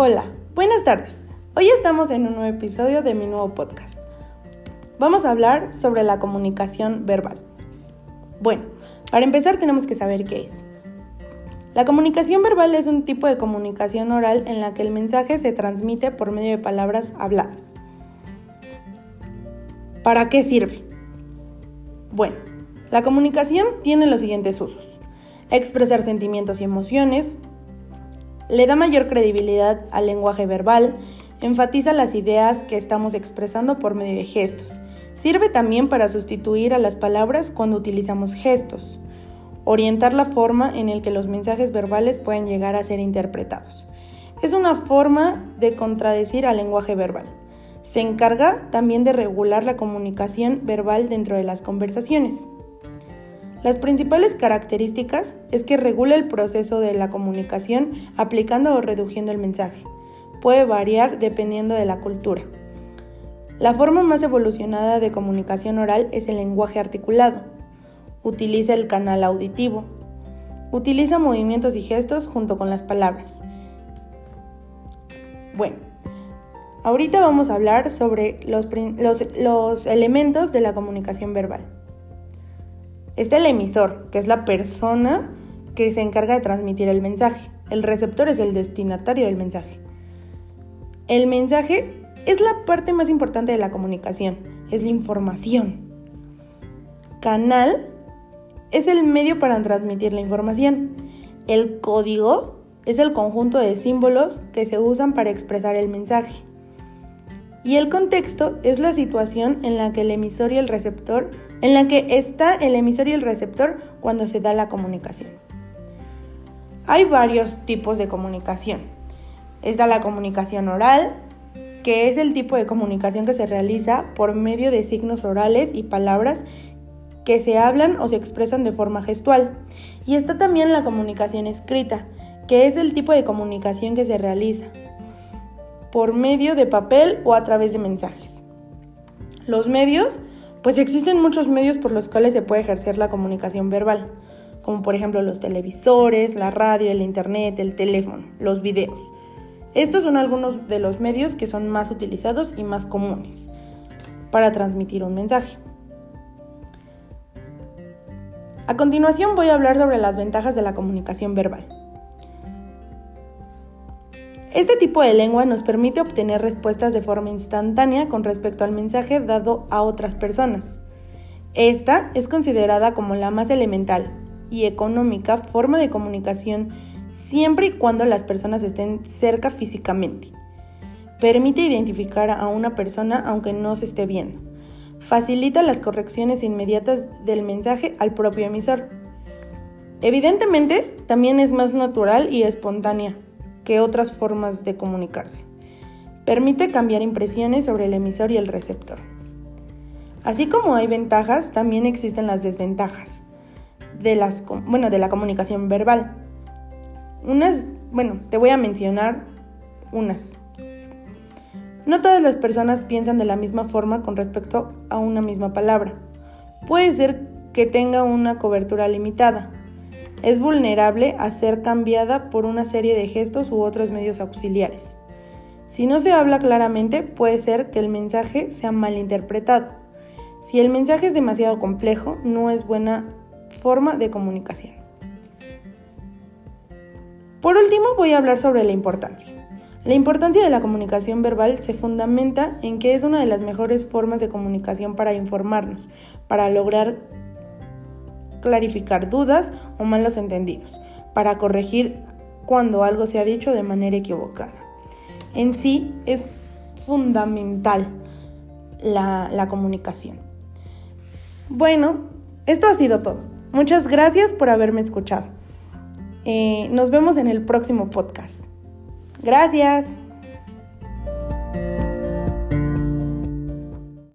Hola, buenas tardes. Hoy estamos en un nuevo episodio de mi nuevo podcast. Vamos a hablar sobre la comunicación verbal. Bueno, para empezar tenemos que saber qué es. La comunicación verbal es un tipo de comunicación oral en la que el mensaje se transmite por medio de palabras habladas. ¿Para qué sirve? Bueno, la comunicación tiene los siguientes usos. Expresar sentimientos y emociones, le da mayor credibilidad al lenguaje verbal, enfatiza las ideas que estamos expresando por medio de gestos. Sirve también para sustituir a las palabras cuando utilizamos gestos. Orientar la forma en la que los mensajes verbales pueden llegar a ser interpretados. Es una forma de contradecir al lenguaje verbal. Se encarga también de regular la comunicación verbal dentro de las conversaciones. Las principales características es que regula el proceso de la comunicación aplicando o reduciendo el mensaje. Puede variar dependiendo de la cultura. La forma más evolucionada de comunicación oral es el lenguaje articulado. Utiliza el canal auditivo. Utiliza movimientos y gestos junto con las palabras. Bueno, ahorita vamos a hablar sobre los, los elementos de la comunicación verbal. Está el emisor, que es la persona que se encarga de transmitir el mensaje. El receptor es el destinatario del mensaje. El mensaje es la parte más importante de la comunicación, es la información. Canal es el medio para transmitir la información. El código es el conjunto de símbolos que se usan para expresar el mensaje. Y el contexto es la situación en la que el emisor y el receptor en la que está el emisor y el receptor cuando se da la comunicación. Hay varios tipos de comunicación. Está la comunicación oral, que es el tipo de comunicación que se realiza por medio de signos orales y palabras que se hablan o se expresan de forma gestual. Y está también la comunicación escrita, que es el tipo de comunicación que se realiza por medio de papel o a través de mensajes. Los medios pues existen muchos medios por los cuales se puede ejercer la comunicación verbal, como por ejemplo los televisores, la radio, el internet, el teléfono, los videos. Estos son algunos de los medios que son más utilizados y más comunes para transmitir un mensaje. A continuación voy a hablar sobre las ventajas de la comunicación verbal. Este tipo de lengua nos permite obtener respuestas de forma instantánea con respecto al mensaje dado a otras personas. Esta es considerada como la más elemental y económica forma de comunicación siempre y cuando las personas estén cerca físicamente. Permite identificar a una persona aunque no se esté viendo. Facilita las correcciones inmediatas del mensaje al propio emisor. Evidentemente, también es más natural y espontánea, que otras formas de comunicarse. Permite cambiar impresiones sobre el emisor y el receptor. Así como hay ventajas, también existen las desventajas de, las, bueno, de la comunicación verbal. Unas, bueno, te voy a mencionar unas. No todas las personas piensan de la misma forma con respecto a una misma palabra. Puede ser que tenga una cobertura limitada, es vulnerable a ser cambiada por una serie de gestos u otros medios auxiliares. Si no se habla claramente, puede ser que el mensaje sea malinterpretado. Si el mensaje es demasiado complejo, no es buena forma de comunicación. Por último, voy a hablar sobre la importancia. La importancia de la comunicación verbal se fundamenta en que es una de las mejores formas de comunicación para informarnos, para lograr clarificar dudas o malos entendidos, para corregir cuando algo se ha dicho de manera equivocada. En sí es fundamental la, comunicación. Bueno, esto ha sido todo. Muchas gracias por haberme escuchado. Eh, nos vemos en el próximo podcast. Gracias.